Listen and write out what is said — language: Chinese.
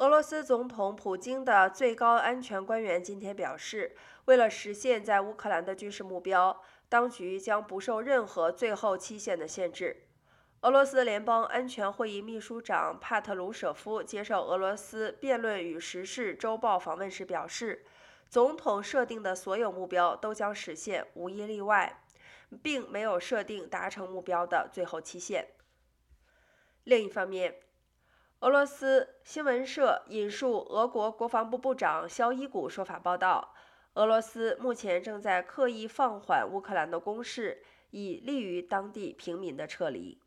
俄罗斯总统普京的最高安全官员今天表示，为了实现在乌克兰的军事目标，当局将不受任何最后期限的限制。俄罗斯联邦安全会议秘书长帕特鲁舍夫接受俄罗斯辩论与时事周报访问时表示，总统设定的所有目标都将实现，无一例外，并没有设定达成目标的最后期限。另一方面，俄罗斯新闻社引述俄国国防部部长肖伊古说法报道，俄罗斯目前正在刻意放缓乌克兰的攻势，以利于当地平民的撤离。